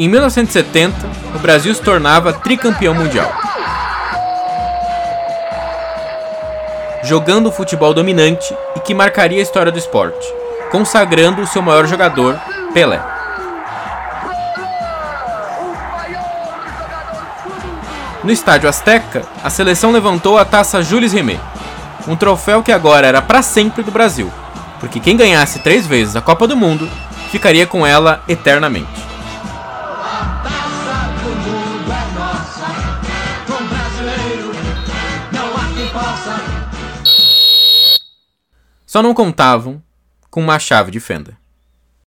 Em 1970, o Brasil se tornava tricampeão mundial. Jogando o futebol dominante e que marcaria a história do esporte, consagrando o seu maior jogador, Pelé. No estádio Azteca, a seleção levantou a taça Jules Rimet, um troféu que agora era para sempre do Brasil, porque quem ganhasse três vezes a Copa do Mundo ficaria com ela eternamente. Só não contavam com uma chave de fenda.